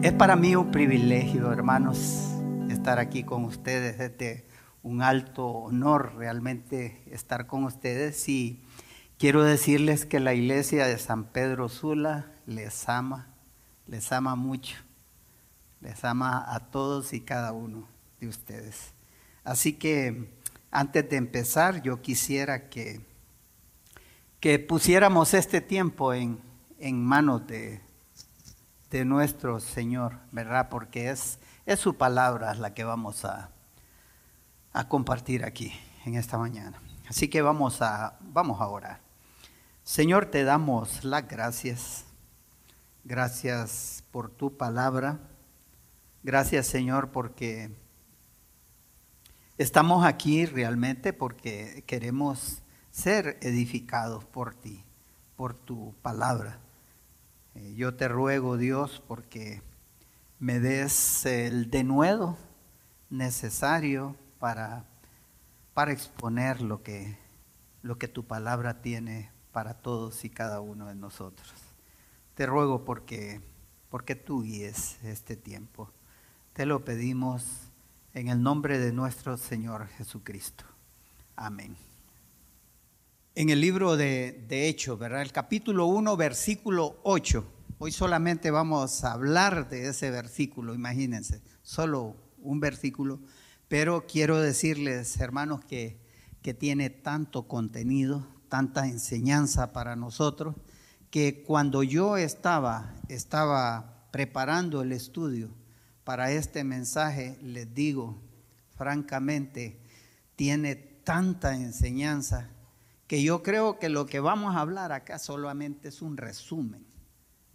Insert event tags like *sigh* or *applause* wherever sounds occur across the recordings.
Es para mí un privilegio, hermanos, estar aquí con ustedes. Es un alto honor realmente estar con ustedes y quiero decirles que la iglesia de San Pedro Sula les ama, les ama mucho, les ama a todos y cada uno de ustedes. Así que antes de empezar, yo quisiera que, que pusiéramos este tiempo en, en manos de, de nuestro Señor, ¿verdad? Porque es, es su palabra la que vamos a, a compartir aquí en esta mañana. Así que vamos a, vamos a orar. Señor, te damos las gracias. Gracias por tu palabra. Gracias, Señor, porque estamos aquí realmente porque queremos ser edificados por ti, por tu palabra. Eh, yo te ruego, Dios, porque me des el denuedo necesario para, para exponer lo que, lo que tu palabra tiene para todos y cada uno de nosotros. Te ruego porque, porque tú guíes este tiempo. Te lo pedimos en el nombre de nuestro Señor Jesucristo. Amén. En el libro de, de Hechos, ¿verdad? El capítulo 1, versículo 8. Hoy solamente vamos a hablar de ese versículo, imagínense, solo un versículo, pero quiero decirles, hermanos, que, que tiene tanto contenido, tanta enseñanza para nosotros, que cuando yo estaba, estaba preparando el estudio para este mensaje, les digo, francamente, tiene tanta enseñanza que yo creo que lo que vamos a hablar acá solamente es un resumen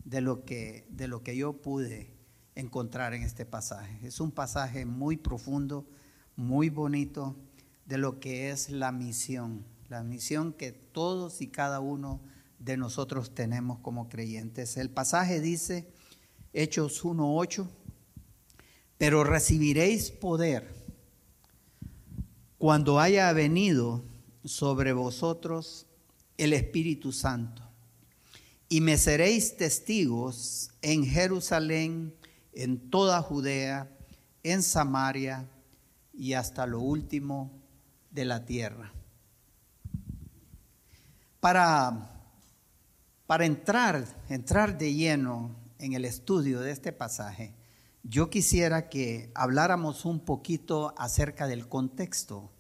de lo que, de lo que yo pude encontrar en este pasaje. Es un pasaje muy profundo, muy bonito de lo que es la misión, la misión que todos y cada uno de nosotros tenemos como creyentes. El pasaje dice, Hechos 1.8, pero recibiréis poder cuando haya venido sobre vosotros el Espíritu Santo y me seréis testigos en Jerusalén, en toda Judea, en Samaria y hasta lo último de la tierra. Para, para entrar, entrar de lleno en el estudio de este pasaje, yo quisiera que habláramos un poquito acerca del contexto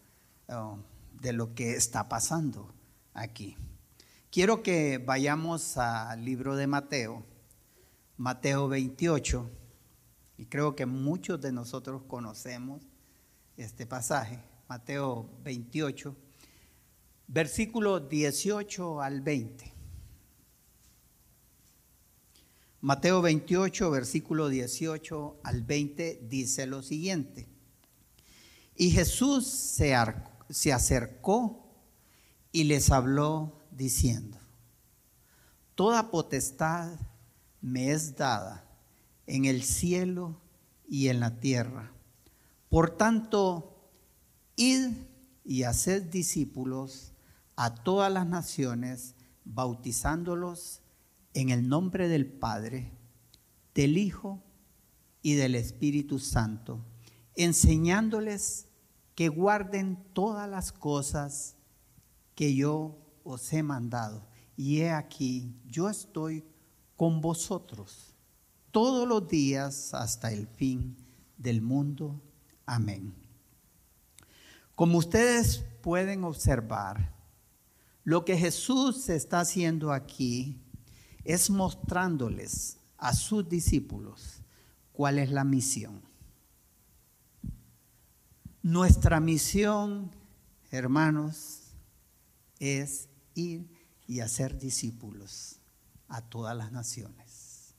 uh, de lo que está pasando aquí. Quiero que vayamos al libro de Mateo, Mateo 28, y creo que muchos de nosotros conocemos este pasaje, Mateo 28, versículo 18 al 20. Mateo 28, versículo 18 al 20 dice lo siguiente. Y Jesús se, se acercó y les habló diciendo, Toda potestad me es dada en el cielo y en la tierra. Por tanto, id y haced discípulos a todas las naciones, bautizándolos en el nombre del Padre, del Hijo y del Espíritu Santo, enseñándoles que guarden todas las cosas que yo os he mandado. Y he aquí, yo estoy con vosotros todos los días hasta el fin del mundo. Amén. Como ustedes pueden observar, lo que Jesús está haciendo aquí es mostrándoles a sus discípulos cuál es la misión. Nuestra misión, hermanos, es ir y hacer discípulos a todas las naciones.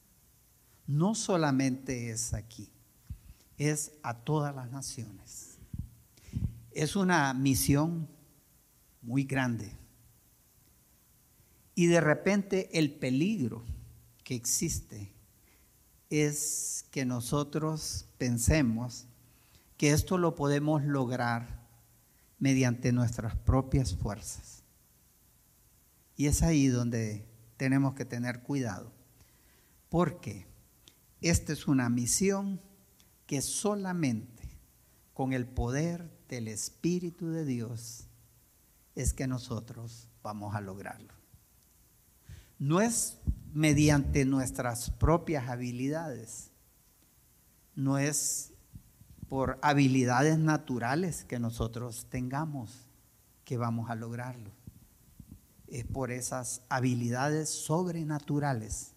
No solamente es aquí, es a todas las naciones. Es una misión muy grande. Y de repente el peligro que existe es que nosotros pensemos que esto lo podemos lograr mediante nuestras propias fuerzas. Y es ahí donde tenemos que tener cuidado. Porque esta es una misión que solamente con el poder del Espíritu de Dios es que nosotros vamos a lograrlo. No es mediante nuestras propias habilidades, no es por habilidades naturales que nosotros tengamos que vamos a lograrlo. Es por esas habilidades sobrenaturales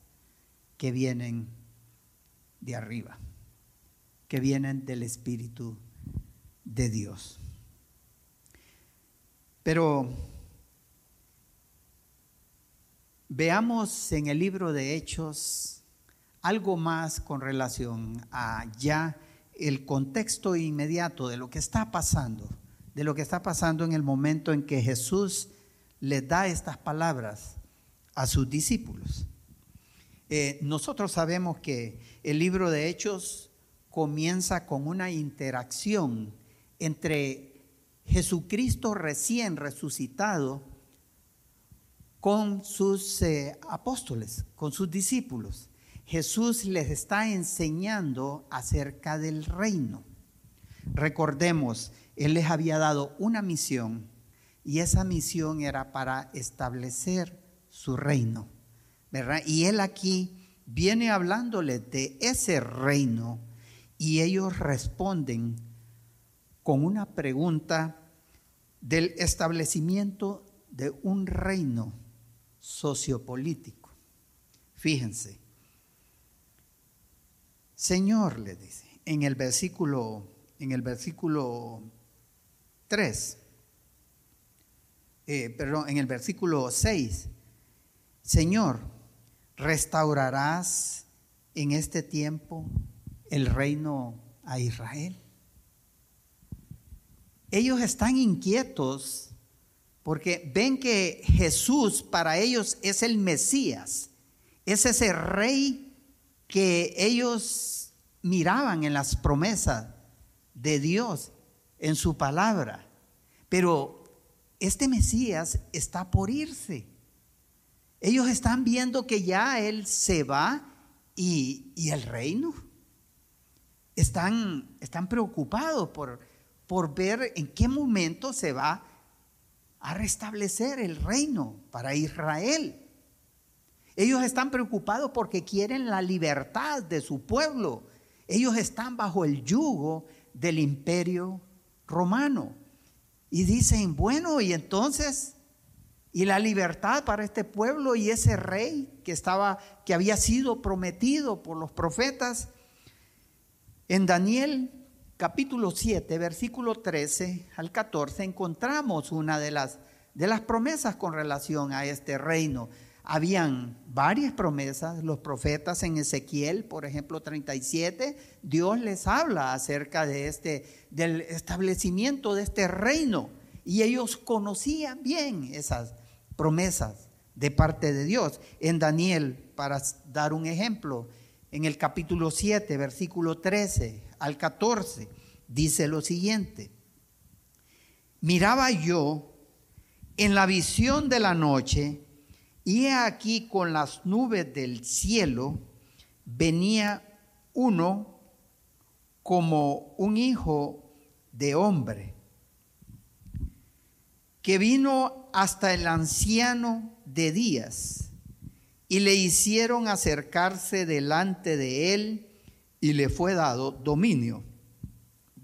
que vienen de arriba, que vienen del Espíritu de Dios. Pero veamos en el libro de Hechos algo más con relación a ya el contexto inmediato de lo que está pasando, de lo que está pasando en el momento en que Jesús le da estas palabras a sus discípulos. Eh, nosotros sabemos que el libro de Hechos comienza con una interacción entre Jesucristo recién resucitado con sus eh, apóstoles, con sus discípulos. Jesús les está enseñando acerca del reino. Recordemos, Él les había dado una misión y esa misión era para establecer su reino. Y Él aquí viene hablándole de ese reino y ellos responden con una pregunta del establecimiento de un reino sociopolítico. Fíjense, Señor, le dice, en el versículo, en el versículo 3, eh, perdón, en el versículo 6, Señor, ¿restaurarás en este tiempo el reino a Israel? Ellos están inquietos porque ven que Jesús para ellos es el Mesías, es ese rey que ellos miraban en las promesas de Dios, en su palabra. Pero este Mesías está por irse. Ellos están viendo que ya Él se va y, el reino. Están, están preocupados por, por ver en qué momento se va a restablecer el reino para Israel. Ellos están preocupados porque quieren la libertad de su pueblo. Ellos están bajo el yugo del imperio romano. Y dicen, bueno, y entonces, ¿y la libertad para este pueblo y ese rey que estaba que había sido prometido por los profetas? En Daniel capítulo 7, versículo 13 al 14 encontramos una de las de las promesas con relación a este reino habían varias promesas. Los profetas en Ezequiel, por ejemplo, 37, Dios les habla acerca de este, del establecimiento de este reino. Y ellos conocían bien esas promesas de parte de Dios. En Daniel, para dar un ejemplo, en el capítulo 7, versículo 13 al 14, dice lo siguiente. Miraba yo en la visión de la noche, y aquí con las nubes del cielo venía uno como un hijo de hombre, que vino hasta el anciano de días y le hicieron acercarse delante de él y le fue dado dominio,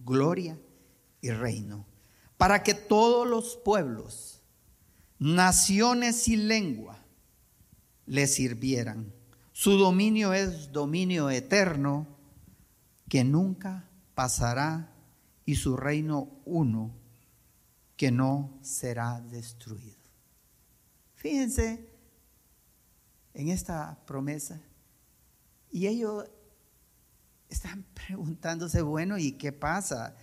gloria y reino, para que todos los pueblos, naciones y lenguas le sirvieran. Su dominio es dominio eterno que nunca pasará y su reino uno que no será destruido. Fíjense en esta promesa y ellos están *laughs* preguntándose, bueno, ¿y qué pasa?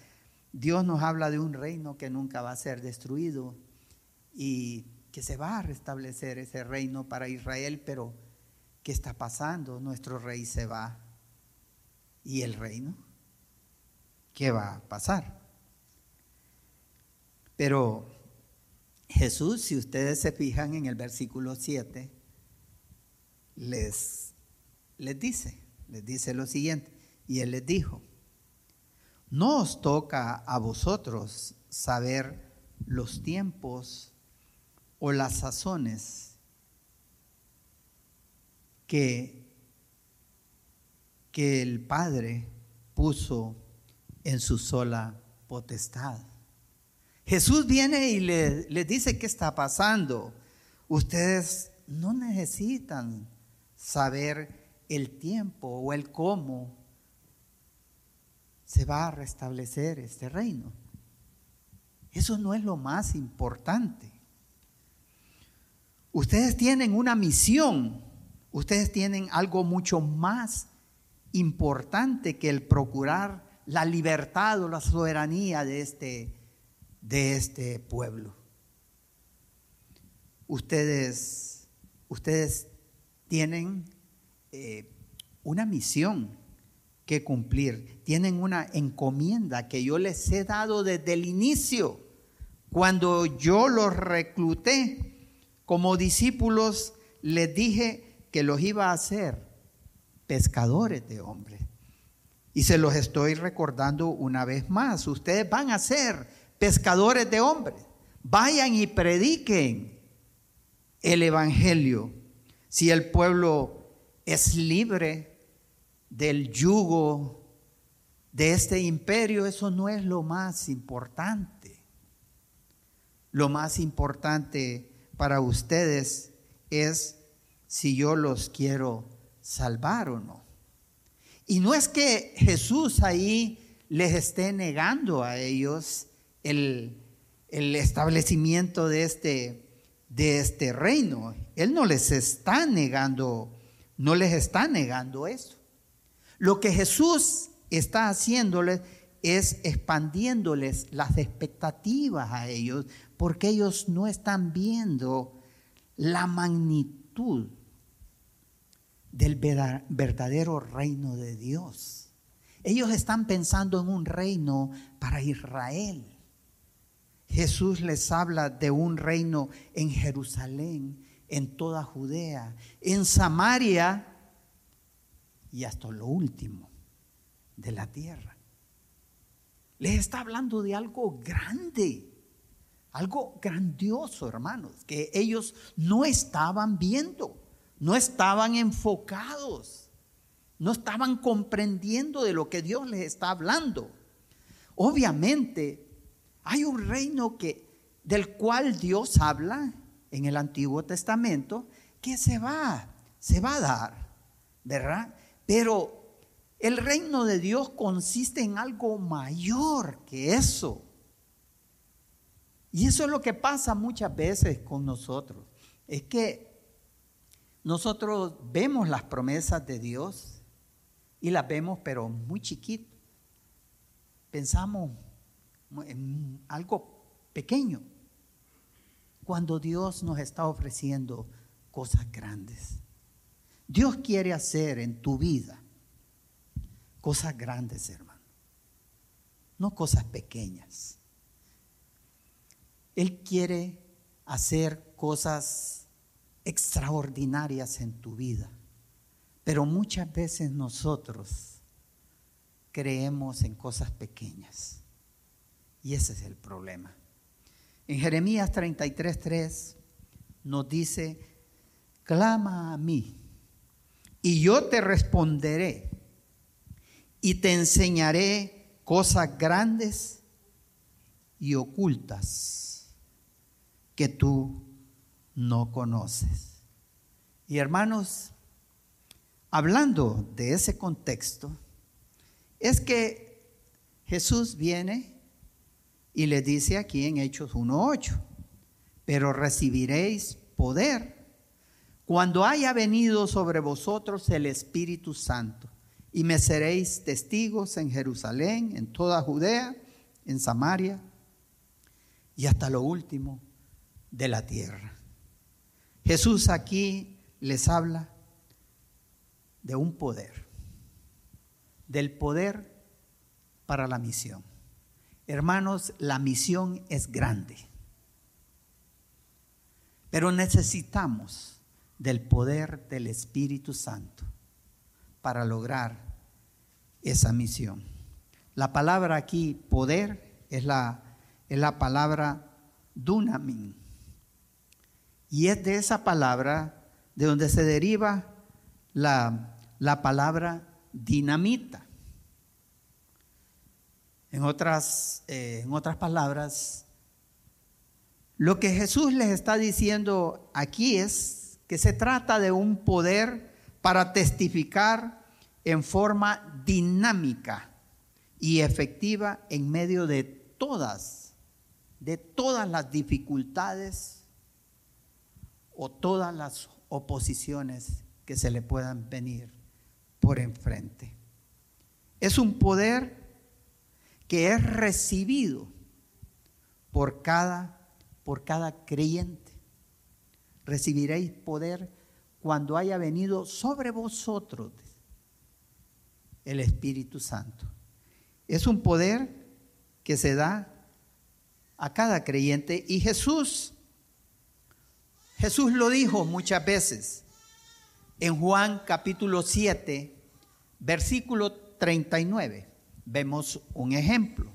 Dios nos habla de un reino que nunca va a ser destruido y que se va a restablecer ese reino para Israel, pero ¿qué está pasando? Nuestro rey se va. ¿Y el reino? ¿Qué va a pasar? Pero Jesús, si ustedes se fijan en el versículo 7, les, les dice, les dice lo siguiente. Y él les dijo, no os toca a vosotros saber los tiempos o las sazones que, que el Padre puso en su sola potestad. Jesús viene y les le dice qué está pasando. Ustedes no necesitan saber el tiempo o el cómo se va a restablecer este reino. Eso no es lo más importante. Ustedes tienen una misión, ustedes tienen algo mucho más importante que el procurar la libertad o la soberanía de este, de este pueblo. Ustedes, ustedes tienen eh, una misión que cumplir, tienen una encomienda que yo les he dado desde el inicio, cuando yo los recluté como discípulos, les dije que los iba a hacer pescadores de hombres. Y se los estoy recordando una vez más. Ustedes van a ser pescadores de hombres. Vayan y prediquen el Evangelio. Si el pueblo es libre del yugo de este imperio, eso no es lo más importante. Lo más importante para ustedes es si yo los quiero salvar o no. Y no es que Jesús ahí les esté negando a ellos el, establecimiento de este, de este reino. Él no les está negando, no les está negando eso. Lo que Jesús está haciéndoles es expandiéndoles las expectativas a ellos, porque ellos no están viendo la magnitud del verdadero reino de Dios. Ellos están pensando en un reino para Israel. Jesús les habla de un reino en Jerusalén, en toda Judea, en Samaria y hasta lo último de la tierra. Les está hablando de algo grande, algo grandioso, hermanos, que ellos no estaban viendo no estaban enfocados, no estaban comprendiendo de lo que Dios les está hablando. Obviamente, hay un reino que del cual Dios habla en el Antiguo Testamento que se va, se va a dar, ¿verdad? Pero el reino de Dios consiste en algo mayor que eso. Y eso es lo que pasa muchas veces con nosotros. Es que nosotros vemos las promesas de Dios y las vemos pero muy chiquito. Pensamos en algo pequeño cuando Dios nos está ofreciendo cosas grandes. Dios quiere hacer en tu vida cosas grandes, hermano, no cosas pequeñas. Él quiere hacer cosas extraordinarias en tu vida. Pero muchas veces nosotros creemos en cosas pequeñas. Y ese es el problema. En Jeremías 33:3 nos dice, clama a mí y yo te responderé y te enseñaré cosas grandes y ocultas que tú no conoces. Y hermanos, hablando de ese contexto, es que Jesús viene y le dice aquí en Hechos 1.8, pero recibiréis poder cuando haya venido sobre vosotros el Espíritu Santo y me seréis testigos en Jerusalén, en toda Judea, en Samaria y hasta lo último de la tierra. Jesús aquí les habla de un poder, del poder para la misión. Hermanos, la misión es grande, pero necesitamos del poder del Espíritu Santo para lograr esa misión. La palabra aquí, poder, es la, es la palabra dunamin. Y es de esa palabra de donde se deriva la, la palabra dinamita. En otras, eh, en otras palabras, lo que Jesús les está diciendo aquí es que se trata de un poder para testificar en forma dinámica y efectiva en medio de todas, de todas las dificultades o todas las oposiciones que se le puedan venir por enfrente. Es un poder que es recibido por cada por cada creyente. Recibiréis poder cuando haya venido sobre vosotros el Espíritu Santo. Es un poder que se da a cada creyente y Jesús, Jesús lo dijo muchas veces en Juan capítulo 7, versículo 39. Vemos un ejemplo.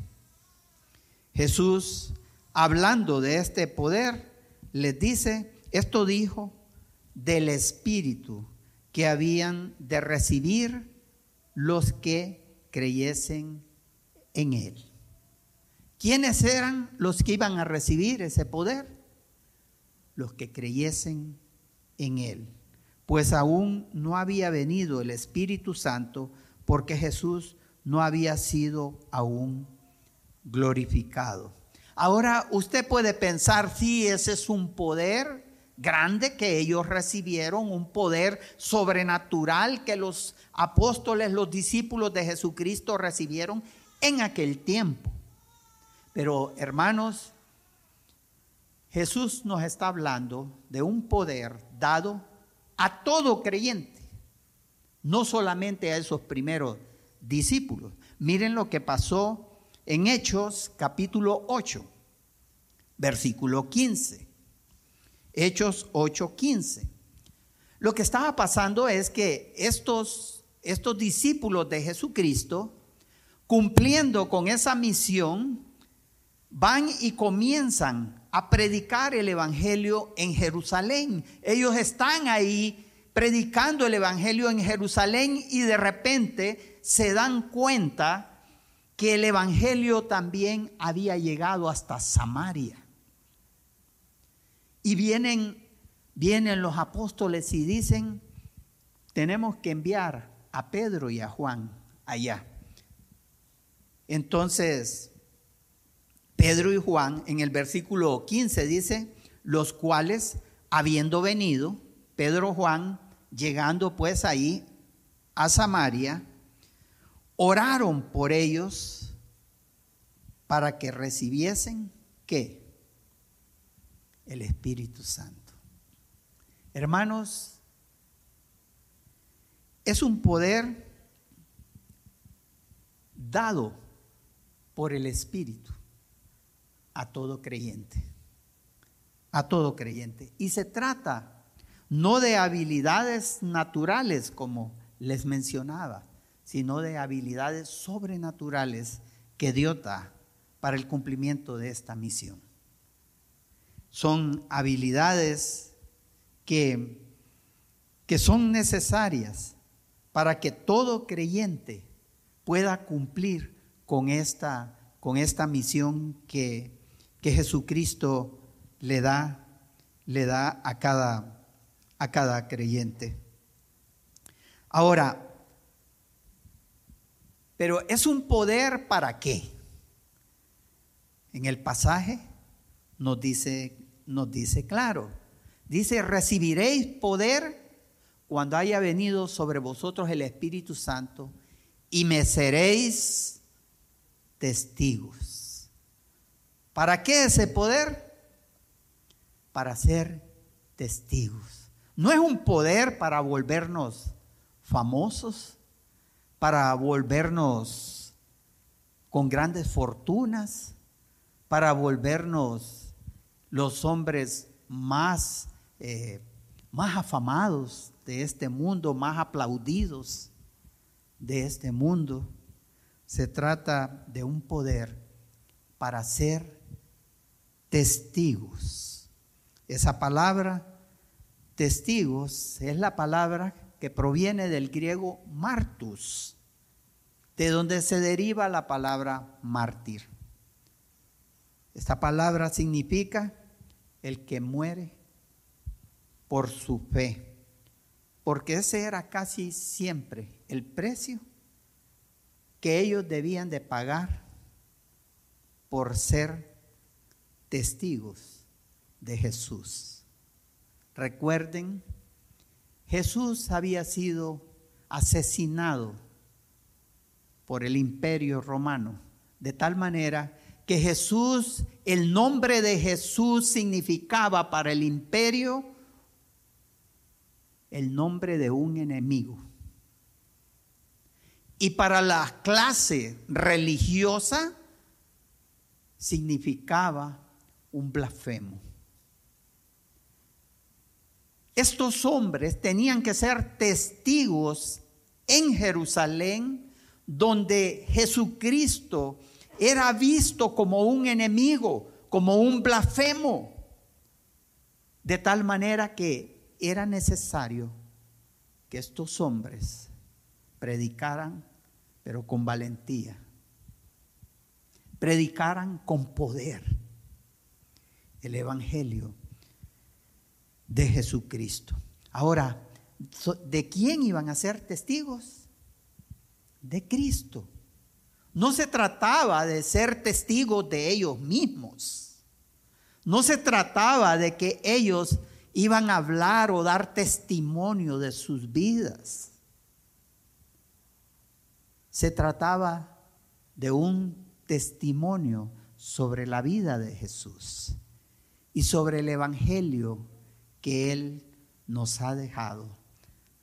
Jesús hablando de este poder, les dice, esto dijo del Espíritu que habían de recibir los que creyesen en Él. ¿Quiénes eran los que iban a recibir ese poder? Los que creyesen en Él. Pues aún no había venido el Espíritu Santo porque Jesús no había sido aún glorificado. Ahora usted puede pensar, si ese es un poder grande que ellos recibieron, un poder sobrenatural que los apóstoles, los discípulos de Jesucristo recibieron en aquel tiempo. Pero hermanos, Jesús nos está hablando de un poder dado a todo creyente, no solamente a esos primeros discípulos. Miren lo que pasó en Hechos capítulo 8, versículo 15. Hechos 8, 15. Lo que estaba pasando es que estos, estos discípulos de Jesucristo, cumpliendo con esa misión, van y comienzan a predicar el Evangelio en Jerusalén. Ellos están ahí predicando el Evangelio en Jerusalén y de repente se dan cuenta que el Evangelio también había llegado hasta Samaria. Y vienen, vienen los apóstoles y dicen, tenemos que enviar a Pedro y a Juan allá. Entonces, Pedro y Juan en el versículo 15 dice, los cuales, habiendo venido, Pedro y Juan, llegando pues ahí a Samaria, oraron por ellos para que recibiesen qué? El Espíritu Santo. Hermanos, es un poder dado por el Espíritu a todo creyente, a todo creyente. Y se trata no de habilidades naturales como les mencionaba, sino de habilidades sobrenaturales que Dios da para el cumplimiento de esta misión. Son habilidades que, que son necesarias para que todo creyente pueda cumplir con esta, con esta misión que, que Jesucristo le da, le da a cada, a cada creyente. Ahora, pero es un poder para qué? En el pasaje nos dice, nos dice claro. Dice, recibiréis poder cuando haya venido sobre vosotros el Espíritu Santo y me seréis testigos. ¿Para qué ese poder? Para ser testigos. No es un poder para volvernos famosos, para volvernos con grandes fortunas, para volvernos los hombres más, eh, más afamados de este mundo, más aplaudidos. de este mundo. Se trata de un poder para ser testigos. Esa palabra, testigos, es la palabra que proviene del griego martus, de donde se deriva la palabra mártir. Esta palabra significa el que muere por su fe, porque ese era casi siempre el precio que ellos debían de pagar por ser testigos de Jesús. Recuerden, Jesús había sido asesinado por el imperio romano, de tal manera que Jesús, el nombre de Jesús significaba para el imperio el nombre de un enemigo. Y para la clase religiosa significaba un blasfemo. Estos hombres tenían que ser testigos en Jerusalén, donde Jesucristo era visto como un enemigo, como un blasfemo, de tal manera que era necesario que estos hombres predicaran, pero con valentía, predicaran con poder el Evangelio de Jesucristo. Ahora, ¿de quién iban a ser testigos? De Cristo. No se trataba de ser testigos de ellos mismos. No se trataba de que ellos iban a hablar o dar testimonio de sus vidas. Se trataba de un testimonio sobre la vida de Jesús y sobre el Evangelio que Él nos ha dejado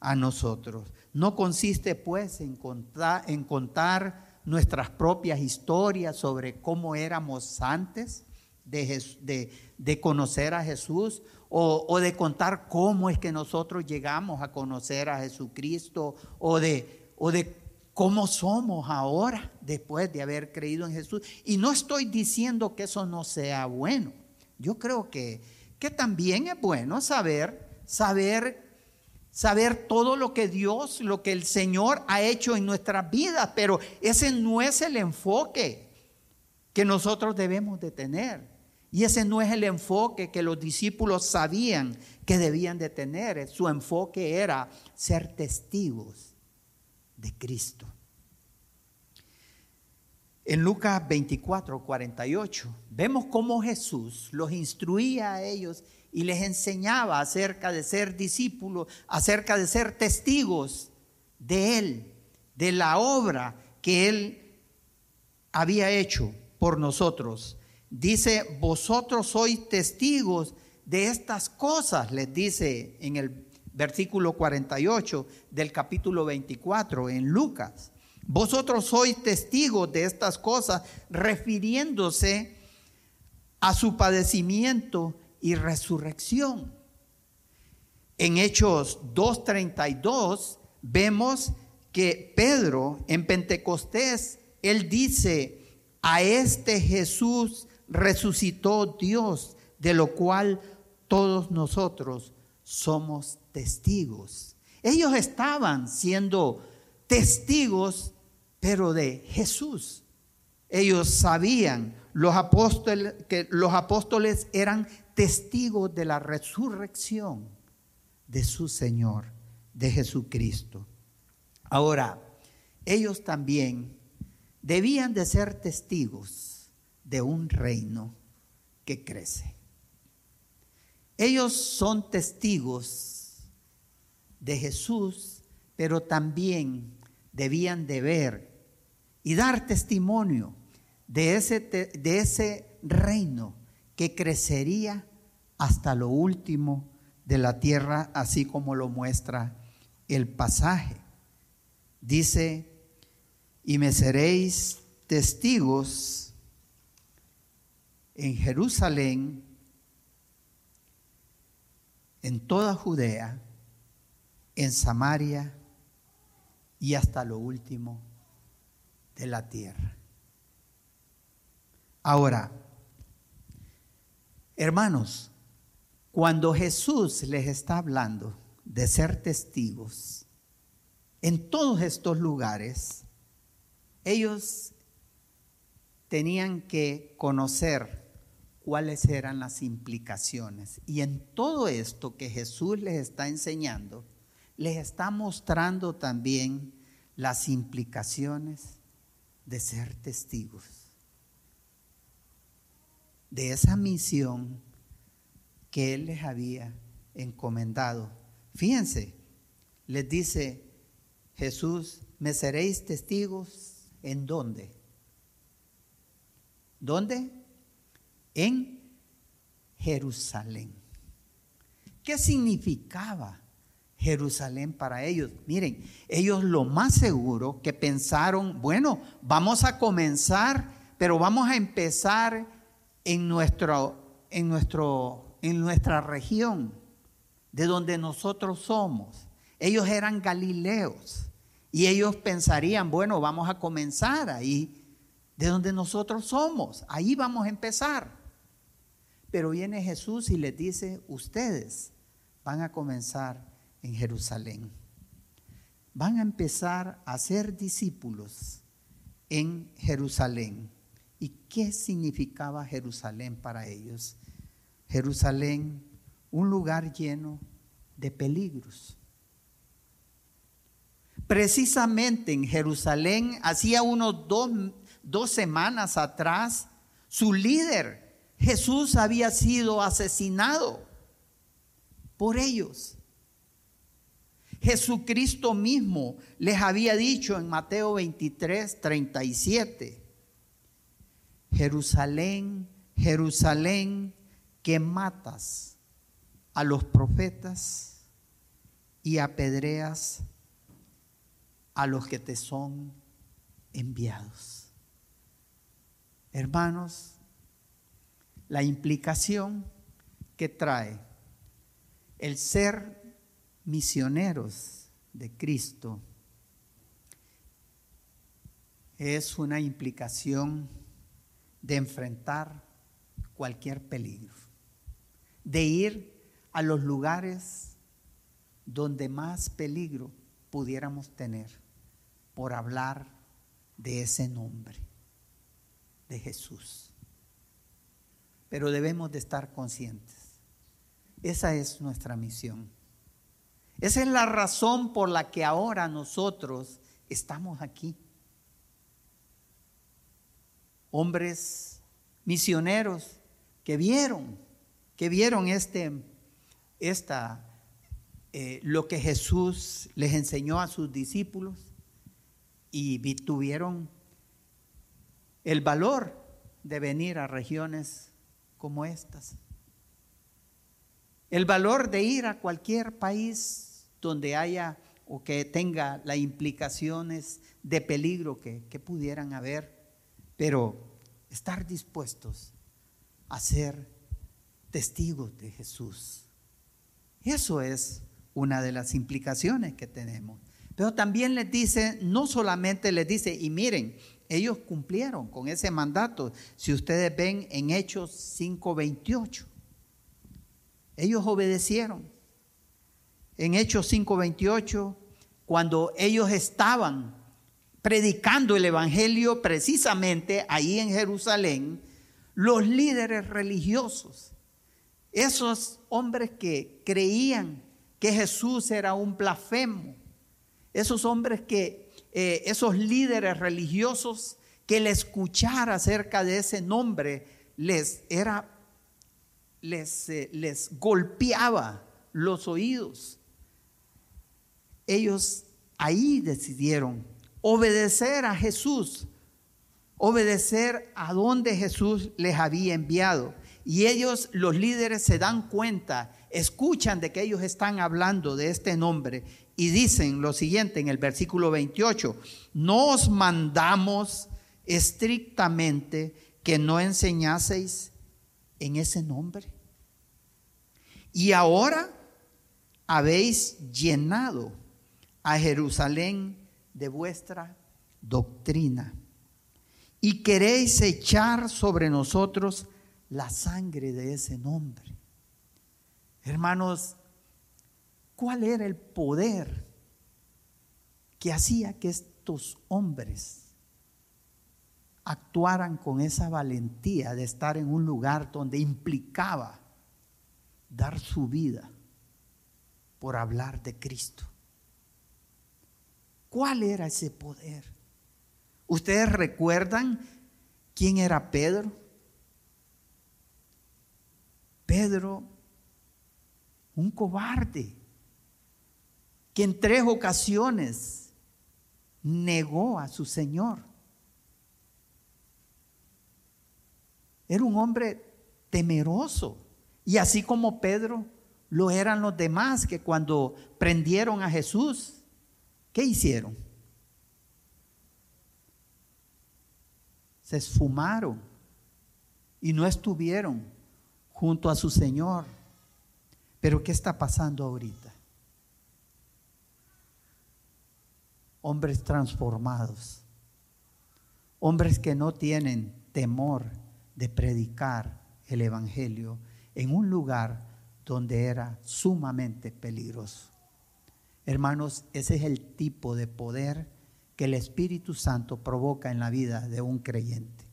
a nosotros. No consiste pues en contar, en contar nuestras propias historias sobre cómo éramos antes de, conocer a Jesús o, o, de contar cómo es que nosotros llegamos a conocer a Jesucristo o de, o de cómo somos ahora después de haber creído en Jesús. Y no estoy diciendo que eso no sea bueno. Yo creo que, que también es bueno saber, saber saber todo lo que Dios, lo que el Señor ha hecho en nuestras vidas, pero ese no es el enfoque que nosotros debemos de tener. Y ese no es el enfoque que los discípulos sabían que debían de tener. Su enfoque era ser testigos de Cristo. En Lucas 24, 48, vemos cómo Jesús los instruía a ellos y les enseñaba acerca de ser discípulos, acerca de ser testigos de Él, de la obra que Él había hecho por nosotros. Dice, vosotros sois testigos de estas cosas, les dice en el versículo 48 del capítulo 24 en Lucas. Vosotros sois testigos de estas cosas, refiriéndose a su padecimiento y resurrección. En Hechos 2.32 vemos que Pedro en Pentecostés, él dice, a este Jesús resucitó Dios, de lo cual todos nosotros somos testigos. Ellos estaban siendo testigos, pero de Jesús. Ellos sabían los apóstoles, que los apóstoles eran testigos de la resurrección de su Señor, de Jesucristo. Ahora, ellos también debían de ser testigos de un reino que crece. Ellos son testigos de Jesús, pero también debían de ver y dar testimonio de ese, de ese reino que crecería hasta lo último de la tierra, así como lo muestra el pasaje. Dice, y me seréis testigos en Jerusalén, en toda Judea, en Samaria y hasta lo último de la tierra. Ahora, hermanos, cuando Jesús les está hablando de ser testigos en todos estos lugares, ellos tenían que conocer cuáles eran las implicaciones. Y en todo esto que Jesús les está enseñando, les está mostrando también las implicaciones de ser testigos, de esa misión que Él les había encomendado. Fíjense, les dice Jesús, me seréis testigos en dónde? ¿Dónde? En Jerusalén. ¿Qué significaba Jerusalén para ellos? Miren, ellos lo más seguro que pensaron, bueno, vamos a comenzar, pero vamos a empezar en nuestro, en nuestro, en nuestra región, de donde nosotros somos. Ellos eran galileos y ellos pensarían, bueno, vamos a comenzar ahí de donde nosotros somos. Ahí vamos a empezar. Pero viene Jesús y les dice, ustedes van a comenzar en Jerusalén. Van a empezar a ser discípulos en Jerusalén. ¿Y qué significaba Jerusalén para ellos? Jerusalén, un lugar lleno de peligros. Precisamente en Jerusalén, hacía unos dos dos semanas atrás, su líder, Jesús, había sido asesinado por ellos. Jesucristo mismo les había dicho en Mateo 23, 37, Jerusalén, Jerusalén, que matas a los profetas y apedreas a los que te son enviados. Hermanos, la implicación que trae el ser misioneros de Cristo es una implicación de enfrentar cualquier peligro, de ir a los lugares donde más peligro pudiéramos tener por hablar de ese nombre de Jesús. Pero debemos de estar conscientes. Esa es nuestra misión. Esa es la razón por la que ahora nosotros estamos aquí. Hombres misioneros que vieron, que vieron este, esta, eh, lo que Jesús les enseñó a sus discípulos y tuvieron el valor de venir a regiones como estas. El valor de ir a cualquier país donde haya o que tenga las implicaciones de peligro que, que pudieran haber, pero estar dispuestos a ser testigos de Jesús. Eso es una de las implicaciones que tenemos. Pero también les dice, no solamente les dice, y miren, ellos cumplieron con ese mandato. Si ustedes ven en Hechos 5:28, ellos obedecieron. En Hechos 5:28, cuando ellos estaban predicando el Evangelio precisamente ahí en Jerusalén, los líderes religiosos, esos hombres que creían que Jesús era un blasfemo, esos hombres que eh, esos líderes religiosos que el escuchar acerca de ese nombre les era les, eh, les golpeaba los oídos. Ellos ahí decidieron obedecer a Jesús, obedecer a donde Jesús les había enviado. Y ellos, los líderes, se dan cuenta, escuchan de que ellos están hablando de este nombre y dicen lo siguiente en el versículo 28, no os mandamos estrictamente que no enseñaseis en ese nombre. Y ahora habéis llenado a Jerusalén de vuestra doctrina y queréis echar sobre nosotros la sangre de ese nombre. Hermanos, ¿cuál era el poder que hacía que estos hombres actuaran con esa valentía de estar en un lugar donde implicaba dar su vida por hablar de Cristo? ¿Cuál era ese poder? ¿Ustedes recuerdan quién era Pedro? Pedro, un cobarde, que en tres ocasiones negó a su Señor. Era un hombre temeroso. Y así como Pedro, lo eran los demás que cuando prendieron a Jesús, ¿Qué hicieron? Se esfumaron y no estuvieron junto a su Señor. Pero ¿qué está pasando ahorita? Hombres transformados, hombres que no tienen temor de predicar el Evangelio en un lugar donde era sumamente peligroso. Hermanos, ese es el tipo de poder que el Espíritu Santo provoca en la vida de un creyente.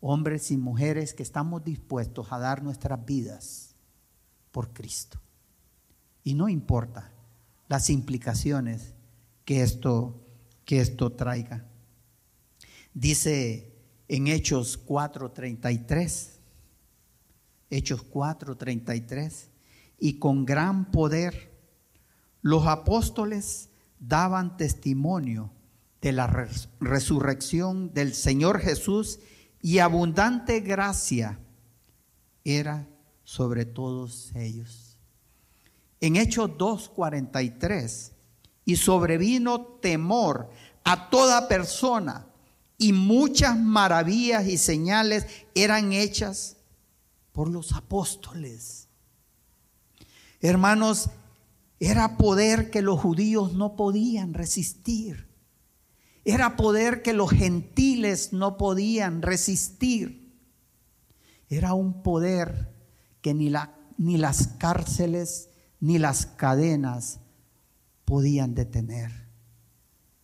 Hombres y mujeres que estamos dispuestos a dar nuestras vidas por Cristo. Y no importa las implicaciones que esto, que esto traiga. Dice en Hechos 4:33, Hechos 4:33, y con gran poder los apóstoles daban testimonio de la resurrección del Señor Jesús y abundante gracia era sobre todos ellos. En Hechos 2.43, y sobrevino temor a toda persona y muchas maravillas y señales eran hechas por los apóstoles. Hermanos, era poder que los judíos no podían resistir. Era poder que los gentiles no podían resistir. Era un poder que ni, la, ni las cárceles ni las cadenas podían detener.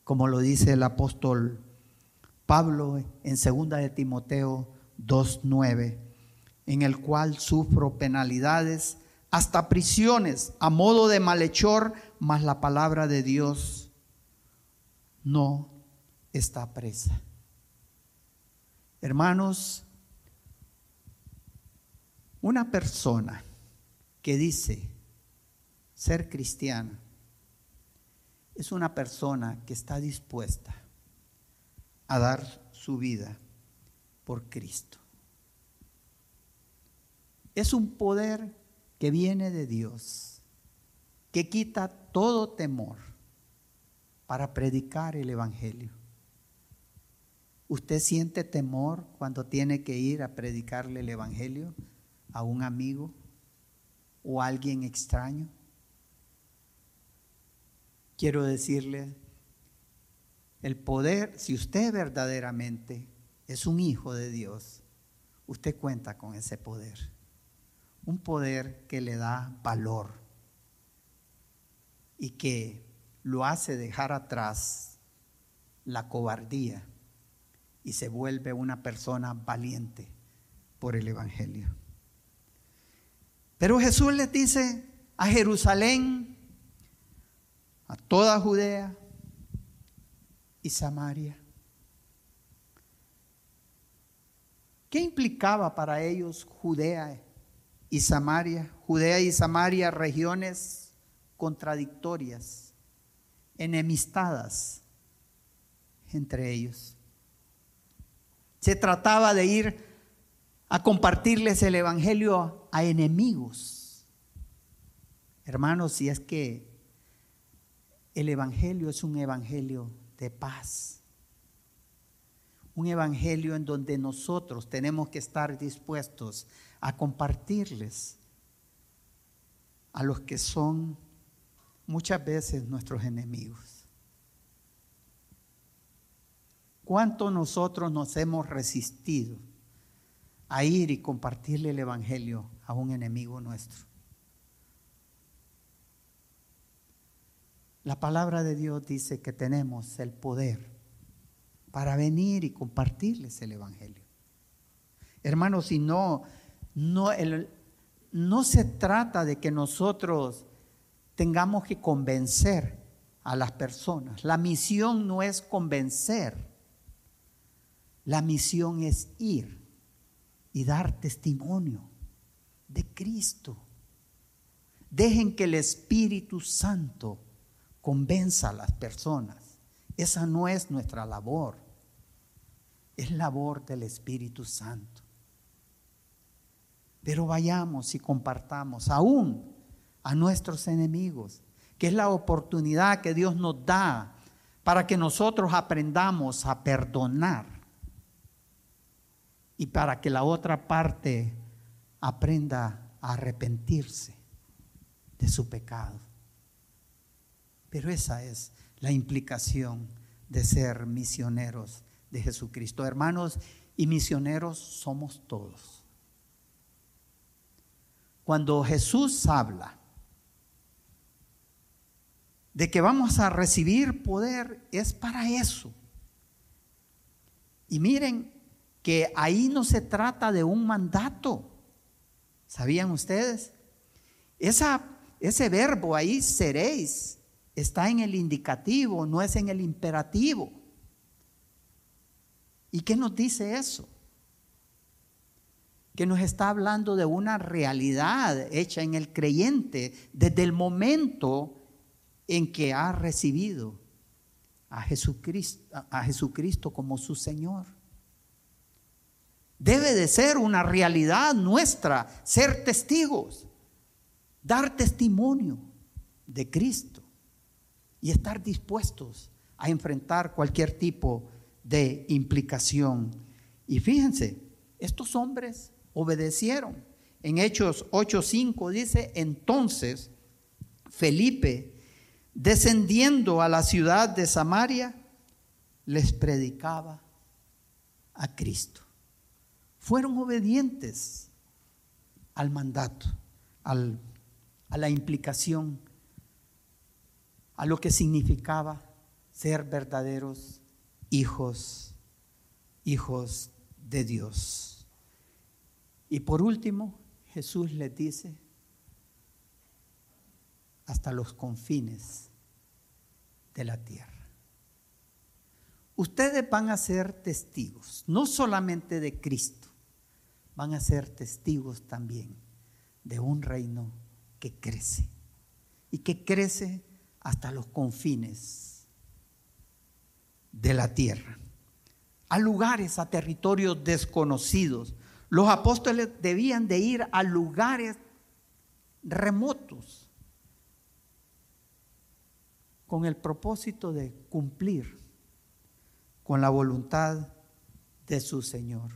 Como lo dice el apóstol Pablo en 2 de Timoteo 2.9, en el cual sufro penalidades hasta prisiones a modo de malhechor, mas la palabra de Dios no está presa. Hermanos, una persona que dice ser cristiana es una persona que está dispuesta a dar su vida por Cristo. Es un poder que viene de Dios, que quita todo temor para predicar el Evangelio. ¿Usted siente temor cuando tiene que ir a predicarle el Evangelio a un amigo o a alguien extraño? Quiero decirle, el poder, si usted verdaderamente es un hijo de Dios, usted cuenta con ese poder un poder que le da valor y que lo hace dejar atrás la cobardía y se vuelve una persona valiente por el Evangelio. Pero Jesús les dice a Jerusalén, a toda Judea y Samaria. ¿Qué implicaba para ellos Judea y Samaria, Judea y Samaria, regiones contradictorias, enemistadas entre ellos. Se trataba de ir a compartirles el Evangelio a enemigos. Hermanos, si es que el Evangelio es un Evangelio de paz, un Evangelio en donde nosotros tenemos que estar dispuestos a compartirles a los que son muchas veces nuestros enemigos. ¿Cuánto nosotros nos hemos resistido a ir y compartirle el Evangelio a un enemigo nuestro? La palabra de Dios dice que tenemos el poder para venir y compartirles el Evangelio. Hermanos, si no, no, no se trata de que nosotros tengamos que convencer a las personas. La misión no es convencer, la misión es ir y dar testimonio de Cristo. Dejen que el Espíritu Santo convenza a las personas. Esa no es nuestra labor, es labor del Espíritu Santo. Pero vayamos y compartamos aún a nuestros enemigos, que es la oportunidad que Dios nos da para que nosotros aprendamos a perdonar y para que la otra parte aprenda a arrepentirse de su pecado. Pero esa es la implicación de ser misioneros de Jesucristo. Hermanos, y misioneros somos todos. Cuando Jesús habla de que vamos a recibir poder, es para eso. Y miren, que ahí no se trata de un mandato. ¿Sabían ustedes? Esa, ese verbo ahí, seréis, está en el indicativo, no es en el imperativo. ¿Y qué nos dice eso? Que nos está hablando de una realidad hecha en el creyente desde el momento en que ha recibido a Jesucristo, a Jesucristo como su Señor. Debe de ser una realidad nuestra, ser testigos, dar testimonio de Cristo y estar dispuestos a enfrentar cualquier tipo de implicación. Y fíjense, estos hombres obedecieron. En Hechos 8:5 dice, entonces Felipe, descendiendo a la ciudad de Samaria, les predicaba a Cristo fueron obedientes al mandato, a la implicación, a lo que significaba ser verdaderos hijos, hijos de Dios. Y por último, Jesús les dice, hasta los confines de la tierra. Ustedes van a ser testigos, no solamente de Cristo, van a ser testigos también de un reino que crece y que crece hasta los confines de la tierra, a lugares, a territorios desconocidos. Los apóstoles debían de ir a lugares remotos con el propósito de cumplir con la voluntad de su Señor.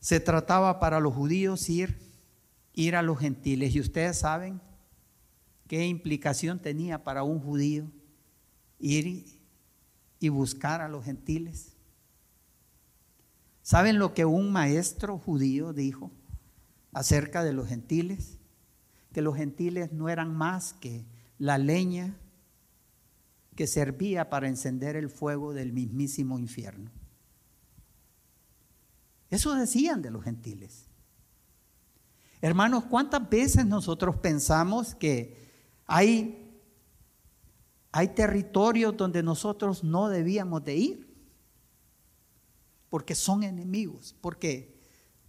Se trataba para los judíos ir, ir a los gentiles. Y ustedes saben qué implicación tenía para un judío ir y buscar a los gentiles. ¿Saben lo que un maestro judío dijo acerca de los gentiles? Que los gentiles no eran más que la leña que servía para encender el fuego del mismísimo infierno. Eso decían de los gentiles. Hermanos, ¿cuántas veces nosotros pensamos que hay, hay territorios donde nosotros no debíamos de ir? Porque son enemigos, porque,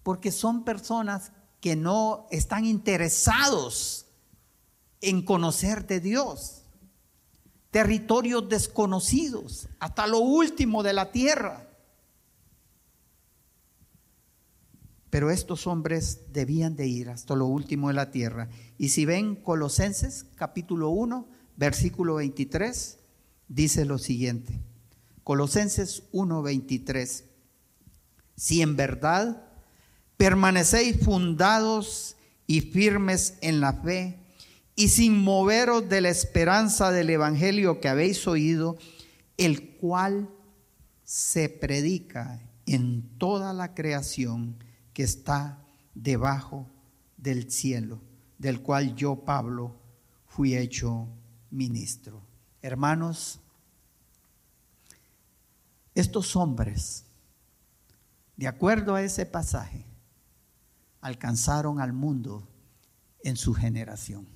porque son personas que no están interesados en conocer de Dios. Territorios desconocidos, hasta lo último de la tierra. Pero estos hombres debían de ir hasta lo último de la tierra. Y si ven Colosenses capítulo 1, versículo 23, dice lo siguiente. Colosenses 1, 23. Si en verdad permanecéis fundados y firmes en la fe y sin moveros de la esperanza del Evangelio que habéis oído, el cual se predica en toda la creación que está debajo del cielo, del cual yo, Pablo, fui hecho ministro. Hermanos, estos hombres, de acuerdo a ese pasaje, alcanzaron al mundo en su generación.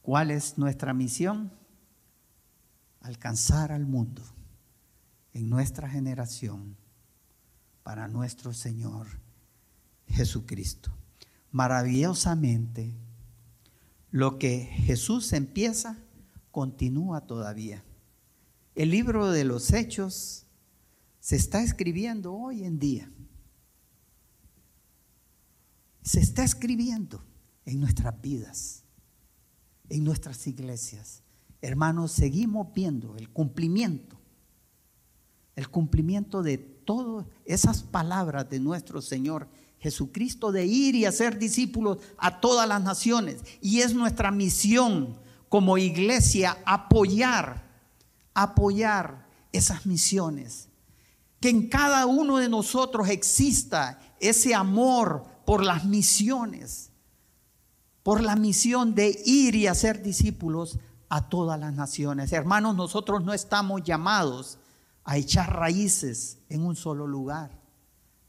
¿Cuál es nuestra misión? Alcanzar al mundo en nuestra generación para nuestro Señor Jesucristo. Maravillosamente, lo que Jesús empieza, continúa todavía. El libro de los hechos se está escribiendo hoy en día. Se está escribiendo en nuestras vidas, en nuestras iglesias. Hermanos, seguimos viendo el cumplimiento, el cumplimiento de todas esas palabras de nuestro Señor Jesucristo de ir y hacer discípulos a todas las naciones. Y es nuestra misión como iglesia apoyar, apoyar esas misiones. Que en cada uno de nosotros exista ese amor por las misiones, por la misión de ir y hacer discípulos a todas las naciones. Hermanos, nosotros no estamos llamados a echar raíces en un solo lugar.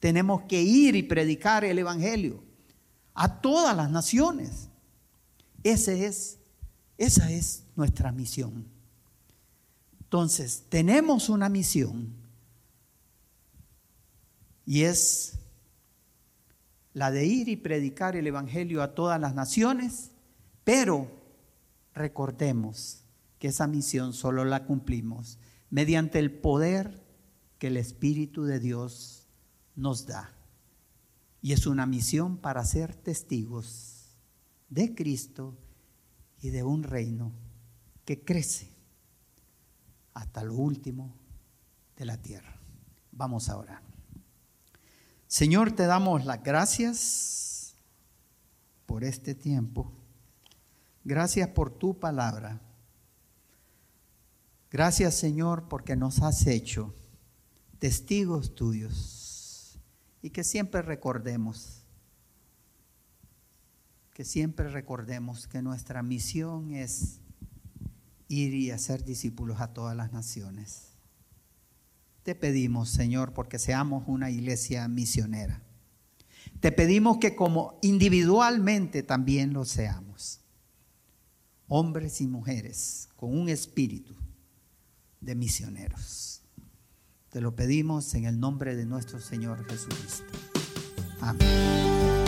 Tenemos que ir y predicar el Evangelio a todas las naciones. Es, esa es nuestra misión. Entonces, tenemos una misión y es la de ir y predicar el Evangelio a todas las naciones, pero recordemos que esa misión solo la cumplimos mediante el poder que el Espíritu de Dios nos da. Y es una misión para ser testigos de Cristo y de un reino que crece hasta lo último de la tierra. Vamos a orar. Señor, te damos las gracias por este tiempo. Gracias por tu palabra. Gracias, Señor, porque nos has hecho testigos tuyos y que siempre recordemos, que siempre recordemos que nuestra misión es ir y hacer discípulos a todas las naciones. Te pedimos, Señor, porque seamos una iglesia misionera. Te pedimos que como individualmente también lo seamos. Hombres y mujeres con un espíritu de misioneros. Te lo pedimos en el nombre de nuestro Señor Jesucristo. Amén.